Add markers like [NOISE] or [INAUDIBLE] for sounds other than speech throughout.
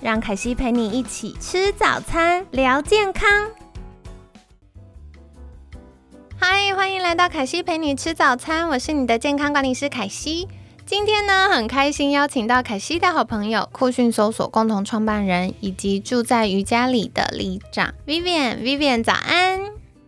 让凯西陪你一起吃早餐，聊健康。嗨，欢迎来到凯西陪你吃早餐，我是你的健康管理师凯西。今天呢，很开心邀请到凯西的好朋友酷讯搜索共同创办人，以及住在瑜伽里的里长 Vivian。Vivian 早安，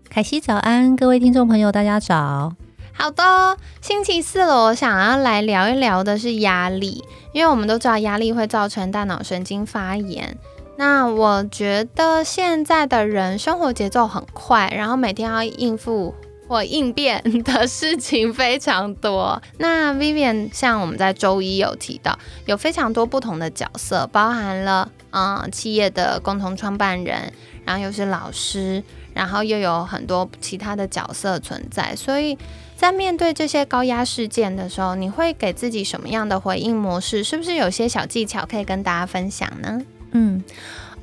凯西早安，各位听众朋友大家早。好的，星期四了，我想要来聊一聊的是压力，因为我们都知道压力会造成大脑神经发炎。那我觉得现在的人生活节奏很快，然后每天要应付或应变的事情非常多。[LAUGHS] 那 Vivian 像我们在周一有提到，有非常多不同的角色，包含了嗯企业的共同创办人，然后又是老师，然后又有很多其他的角色存在。所以在面对这些高压事件的时候，你会给自己什么样的回应模式？是不是有些小技巧可以跟大家分享呢？嗯，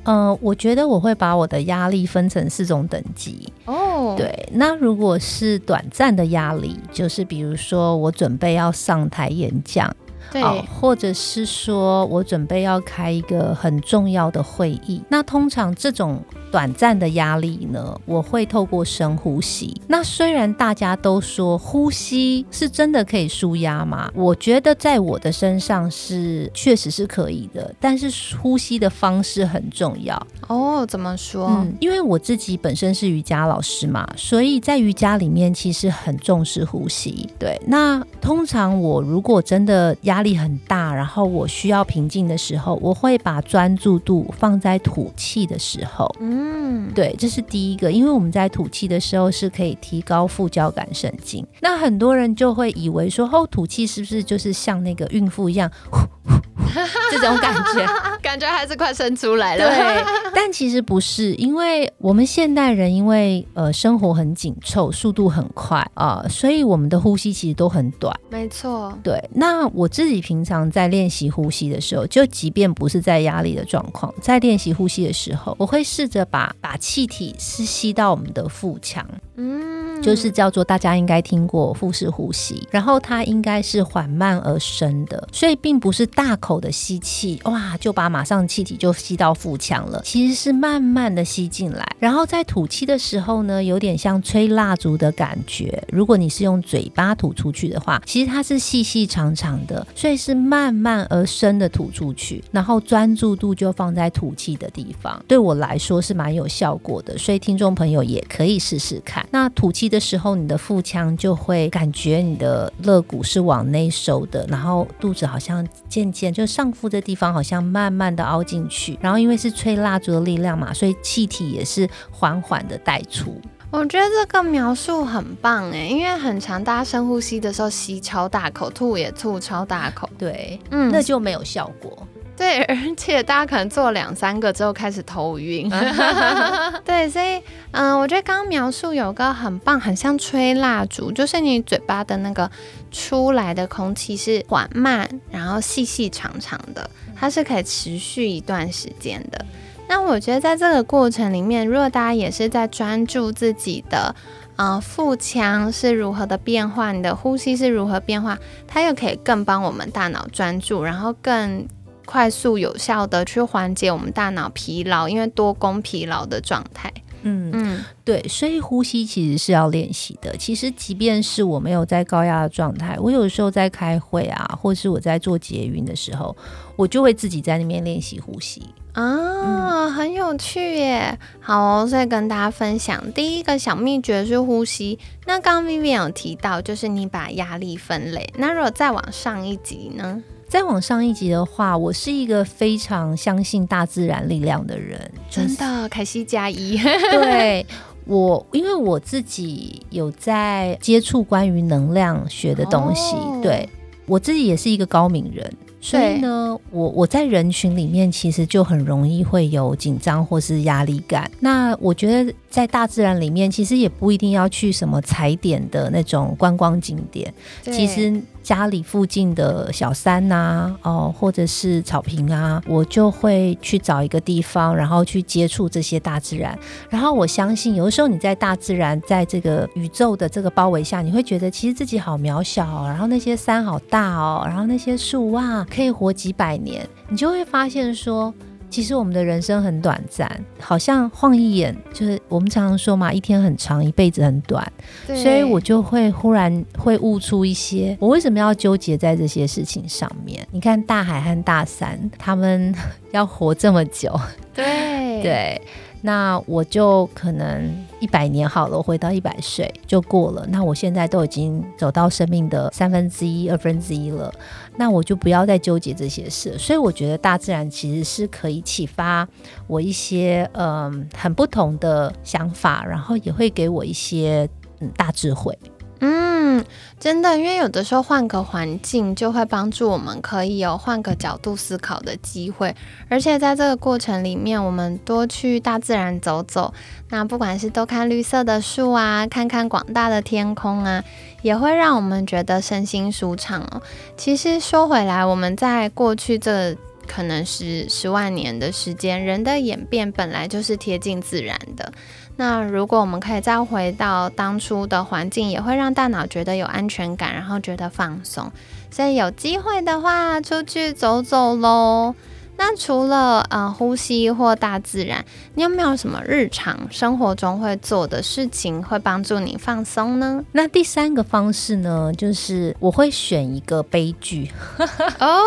呃，我觉得我会把我的压力分成四种等级。哦，对，那如果是短暂的压力，就是比如说我准备要上台演讲，对，或者是说我准备要开一个很重要的会议，那通常这种。短暂的压力呢，我会透过深呼吸。那虽然大家都说呼吸是真的可以舒压嘛，我觉得在我的身上是确实是可以的。但是呼吸的方式很重要哦。怎么说？嗯，因为我自己本身是瑜伽老师嘛，所以在瑜伽里面其实很重视呼吸。对，那通常我如果真的压力很大，然后我需要平静的时候，我会把专注度放在吐气的时候。嗯。嗯，对，这是第一个，因为我们在吐气的时候是可以提高副交感神经。那很多人就会以为说，哦，吐气是不是就是像那个孕妇一样？[LAUGHS] 这种感觉，感觉还是快生出来了。对，但其实不是，因为我们现代人因为呃生活很紧凑，速度很快啊，所以我们的呼吸其实都很短。没错，对。那我自己平常在练习呼吸的时候，就即便不是在压力的状况，在练习呼吸的时候，我会试着把把气体是吸到我们的腹腔。嗯，就是叫做大家应该听过腹式呼吸，然后它应该是缓慢而深的，所以并不是大口的吸气，哇，就把马上气体就吸到腹腔了。其实是慢慢的吸进来，然后在吐气的时候呢，有点像吹蜡烛的感觉。如果你是用嘴巴吐出去的话，其实它是细细长长的，所以是慢慢而深的吐出去，然后专注度就放在吐气的地方。对我来说是蛮有效果的，所以听众朋友也可以试试看。那吐气的时候，你的腹腔就会感觉你的肋骨是往内收的，然后肚子好像渐渐就上腹的地方好像慢慢的凹进去，然后因为是吹蜡烛的力量嘛，所以气体也是缓缓的带出。我觉得这个描述很棒哎，因为很长，大家深呼吸的时候吸超大口，吐也吐超大口，对，嗯，那就没有效果。对，而且大家可能做两三个之后开始头晕。[LAUGHS] [LAUGHS] 对，所以嗯，我觉得刚刚描述有个很棒，很像吹蜡烛，就是你嘴巴的那个出来的空气是缓慢，然后细细长长的，它是可以持续一段时间的。那我觉得在这个过程里面，如果大家也是在专注自己的呃腹腔是如何的变化，你的呼吸是如何变化，它又可以更帮我们大脑专注，然后更。快速有效的去缓解我们大脑疲劳，因为多功疲劳的状态。嗯嗯，对，所以呼吸其实是要练习的。其实，即便是我没有在高压的状态，我有时候在开会啊，或是我在做捷运的时候，我就会自己在那边练习呼吸啊，很有趣耶。好，所以跟大家分享第一个小秘诀是呼吸。那刚刚 Vivian 有提到，就是你把压力分类。那如果再往上一级呢？再往上一级的话，我是一个非常相信大自然力量的人，真的，凯西加一。[LAUGHS] 对我，因为我自己有在接触关于能量学的东西，对我自己也是一个高敏人。所以呢，我我在人群里面其实就很容易会有紧张或是压力感。那我觉得在大自然里面，其实也不一定要去什么踩点的那种观光景点，其实。家里附近的小山呐，哦，或者是草坪啊，我就会去找一个地方，然后去接触这些大自然。然后我相信，有的时候你在大自然，在这个宇宙的这个包围下，你会觉得其实自己好渺小哦。然后那些山好大哦，然后那些树哇，可以活几百年，你就会发现说。其实我们的人生很短暂，好像晃一眼，就是我们常常说嘛，一天很长，一辈子很短。所以我就会忽然会悟出一些，我为什么要纠结在这些事情上面？你看大海和大山，他们 [LAUGHS] 要活这么久，对对。那我就可能一百年好了，我回到一百岁就过了。那我现在都已经走到生命的三分之一、二分之一了，那我就不要再纠结这些事。所以我觉得大自然其实是可以启发我一些嗯很不同的想法，然后也会给我一些嗯大智慧。嗯，真的，因为有的时候换个环境就会帮助我们可以有换个角度思考的机会，而且在这个过程里面，我们多去大自然走走，那不管是多看绿色的树啊，看看广大的天空啊，也会让我们觉得身心舒畅哦。其实说回来，我们在过去这可能是十万年的时间，人的演变本来就是贴近自然的。那如果我们可以再回到当初的环境，也会让大脑觉得有安全感，然后觉得放松。所以有机会的话，出去走走喽。那除了呃呼吸或大自然，你有没有什么日常生活中会做的事情会帮助你放松呢？那第三个方式呢，就是我会选一个悲剧 [LAUGHS] 哦，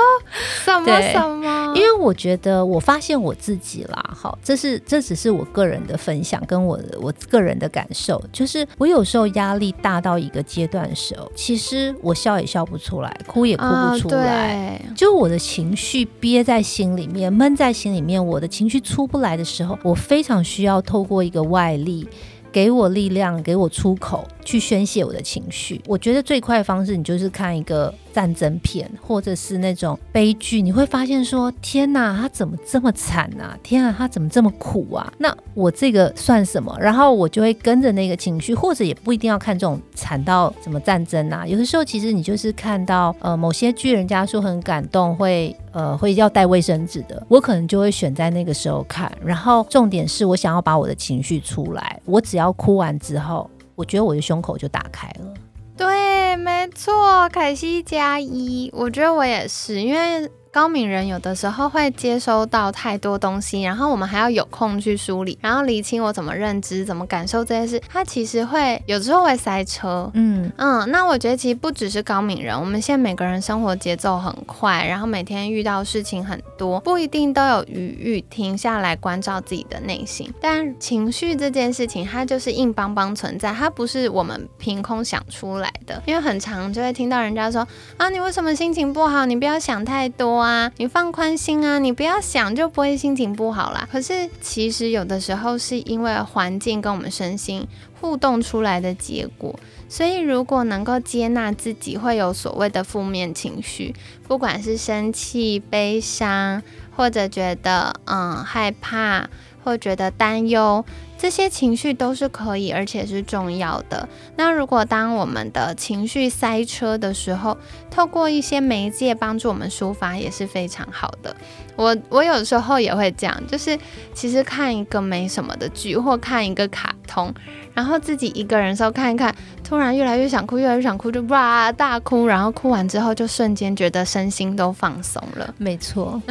什么什么？因为我觉得我发现我自己啦，好，这是这只是我个人的分享，跟我我个人的感受，就是我有时候压力大到一个阶段的时候，其实我笑也笑不出来，哭也哭不出来，就我的情绪憋在心里。里面闷在心里面，我的情绪出不来的时候，我非常需要透过一个外力，给我力量，给我出口，去宣泄我的情绪。我觉得最快的方式，你就是看一个。战争片，或者是那种悲剧，你会发现说：天哪，他怎么这么惨啊？天啊，他怎么这么苦啊？那我这个算什么？然后我就会跟着那个情绪，或者也不一定要看这种惨到什么战争啊。有的时候其实你就是看到呃某些剧，人家说很感动，会呃会要带卫生纸的，我可能就会选在那个时候看。然后重点是我想要把我的情绪出来，我只要哭完之后，我觉得我的胸口就打开了。对，没错，凯西加一，我觉得我也是，因为。高敏人有的时候会接收到太多东西，然后我们还要有空去梳理，然后理清我怎么认知、怎么感受这件事。他其实会有时候会塞车，嗯嗯。那我觉得其实不只是高敏人，我们现在每个人生活节奏很快，然后每天遇到事情很多，不一定都有余裕停下来关照自己的内心。但情绪这件事情，它就是硬邦邦存在，它不是我们凭空想出来的。因为很常就会听到人家说啊，你为什么心情不好？你不要想太多。啊，你放宽心啊，你不要想就不会心情不好啦。可是其实有的时候是因为环境跟我们身心互动出来的结果。所以如果能够接纳自己会有所谓的负面情绪，不管是生气、悲伤，或者觉得嗯害怕，会觉得担忧。这些情绪都是可以，而且是重要的。那如果当我们的情绪塞车的时候，透过一些媒介帮助我们抒发也是非常好的。我我有时候也会这样，就是其实看一个没什么的剧，或看一个卡通。然后自己一个人的时候看一看，突然越来越想哭，越来越想哭，就哇大哭。然后哭完之后，就瞬间觉得身心都放松了。没错，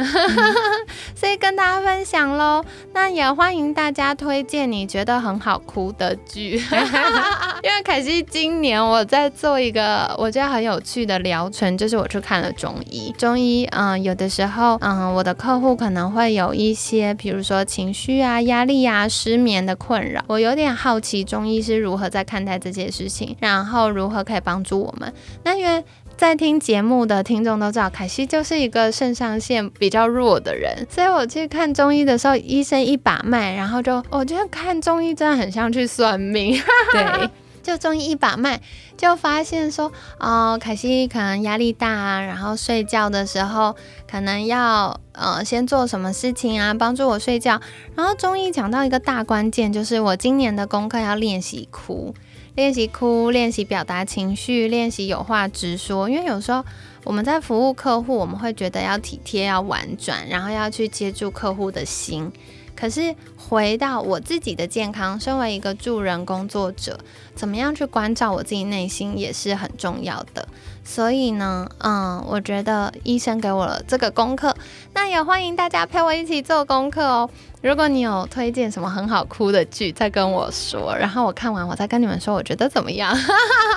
[LAUGHS] 所以跟大家分享喽。那也欢迎大家推荐你觉得很好哭的剧，[LAUGHS] [LAUGHS] 因为凯西今年我在做一个我觉得很有趣的疗程，就是我去看了中医。中医，嗯，有的时候，嗯，我的客户可能会有一些，比如说情绪啊、压力啊、失眠的困扰，我有点好奇。中医是如何在看待这件事情，然后如何可以帮助我们？那因为在听节目的听众都知道，凯西就是一个肾上腺比较弱的人，所以我去看中医的时候，医生一把脉，然后就我觉得看中医真的很像去算命。对。[LAUGHS] 就中医一把脉，就发现说，哦，凯西可能压力大啊，然后睡觉的时候可能要呃先做什么事情啊，帮助我睡觉。然后中医讲到一个大关键，就是我今年的功课要练习哭，练习哭，练习表达情绪，练习有话直说。因为有时候我们在服务客户，我们会觉得要体贴、要婉转，然后要去接住客户的心。可是回到我自己的健康，身为一个助人工作者，怎么样去关照我自己内心也是很重要的。所以呢，嗯，我觉得医生给我了这个功课，那也欢迎大家陪我一起做功课哦。如果你有推荐什么很好哭的剧，再跟我说，然后我看完我再跟你们说，我觉得怎么样？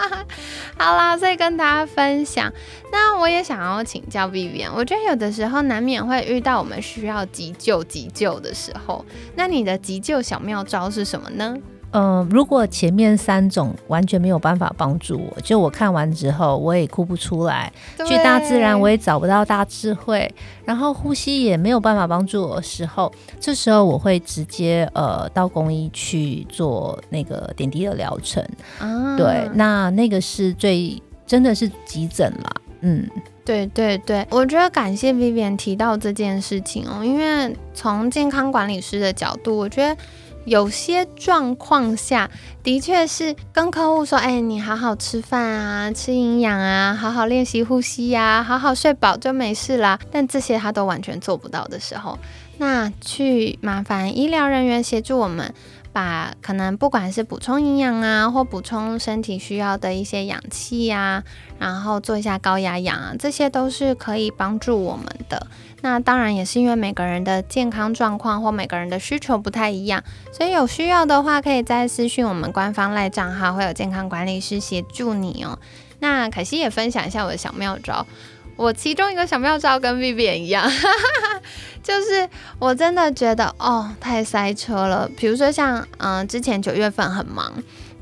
[LAUGHS] 好啦，所以跟大家分享。那我也想要请教 Vivian，我觉得有的时候难免会遇到我们需要急救急救的时候，那你的急救小妙招是什么呢？嗯，如果前面三种完全没有办法帮助我，就我看完之后我也哭不出来，去大自然我也找不到大智慧，然后呼吸也没有办法帮助我的时候，这时候我会直接呃到公医去做那个点滴的疗程。啊，对，那那个是最真的是急诊啦。嗯，对对对，我觉得感谢 Vivian 提到这件事情哦，因为从健康管理师的角度，我觉得。有些状况下的确是跟客户说：“哎，你好好吃饭啊，吃营养啊，好好练习呼吸呀，好好睡饱就没事啦。”但这些他都完全做不到的时候，那去麻烦医疗人员协助我们。把可能不管是补充营养啊，或补充身体需要的一些氧气呀，然后做一下高压氧啊，这些都是可以帮助我们的。那当然也是因为每个人的健康状况或每个人的需求不太一样，所以有需要的话，可以在私讯我们官方赖账号，会有健康管理师协助你哦。那可惜也分享一下我的小妙招。我其中一个小妙招跟 Vivian 一样，[LAUGHS] 就是我真的觉得哦太塞车了。比如说像嗯之前九月份很忙，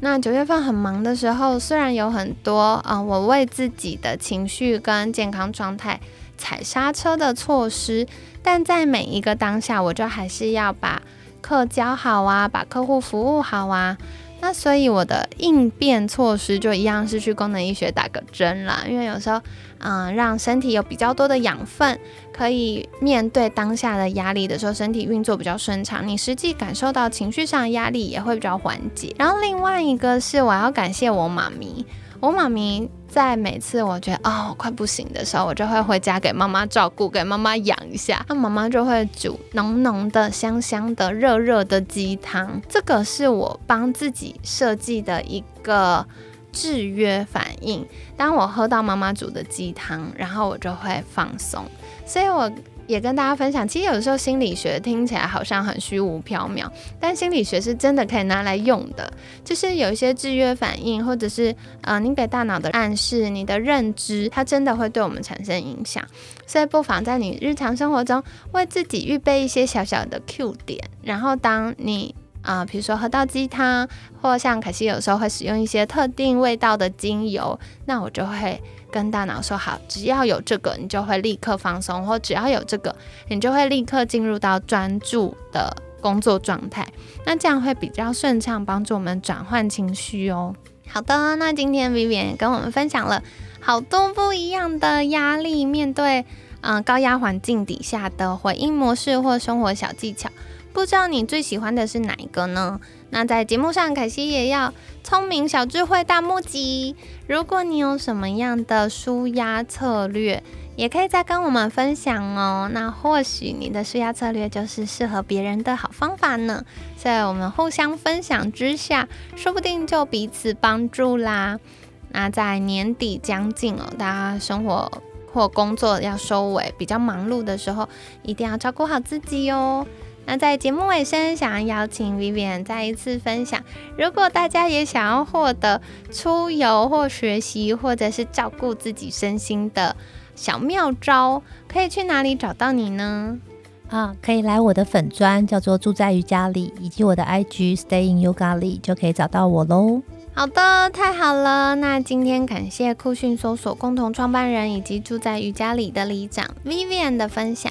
那九月份很忙的时候，虽然有很多嗯我为自己的情绪跟健康状态踩刹车的措施，但在每一个当下，我就还是要把课教好啊，把客户服务好啊。那所以我的应变措施就一样是去功能医学打个针啦，因为有时候，嗯，让身体有比较多的养分，可以面对当下的压力的时候，身体运作比较顺畅，你实际感受到情绪上压力也会比较缓解。然后另外一个是我要感谢我妈咪。我妈咪在每次我觉得哦快不行的时候，我就会回家给妈妈照顾，给妈妈养一下。那妈妈就会煮浓浓的、香香的、热热的鸡汤。这个是我帮自己设计的一个制约反应。当我喝到妈妈煮的鸡汤，然后我就会放松。所以我。也跟大家分享，其实有时候心理学听起来好像很虚无缥缈，但心理学是真的可以拿来用的。就是有一些制约反应，或者是呃，你给大脑的暗示，你的认知，它真的会对我们产生影响。所以不妨在你日常生活中为自己预备一些小小的 Q 点，然后当你啊，比如说喝到鸡汤，或像凯西有时候会使用一些特定味道的精油，那我就会。跟大脑说好，只要有这个，你就会立刻放松；或只要有这个，你就会立刻进入到专注的工作状态。那这样会比较顺畅，帮助我们转换情绪哦。好的，那今天 Vivian 也跟我们分享了好多不一样的压力，面对嗯高压环境底下的回应模式或生活小技巧。不知道你最喜欢的是哪一个呢？那在节目上，凯西也要聪明小智慧大募集。如果你有什么样的舒压策略，也可以再跟我们分享哦。那或许你的舒压策略就是适合别人的好方法呢。在我们互相分享之下，说不定就彼此帮助啦。那在年底将近哦，大家生活或工作要收尾，比较忙碌的时候，一定要照顾好自己哦。那在节目尾声，想要邀请 Vivian 再一次分享，如果大家也想要获得出游或学习，或者是照顾自己身心的小妙招，可以去哪里找到你呢？啊，可以来我的粉砖，叫做住在瑜伽里，以及我的 IG Stay in Yoga 里，就可以找到我喽。好的，太好了。那今天感谢酷讯搜索共同创办人以及住在瑜伽里的里长 Vivian 的分享。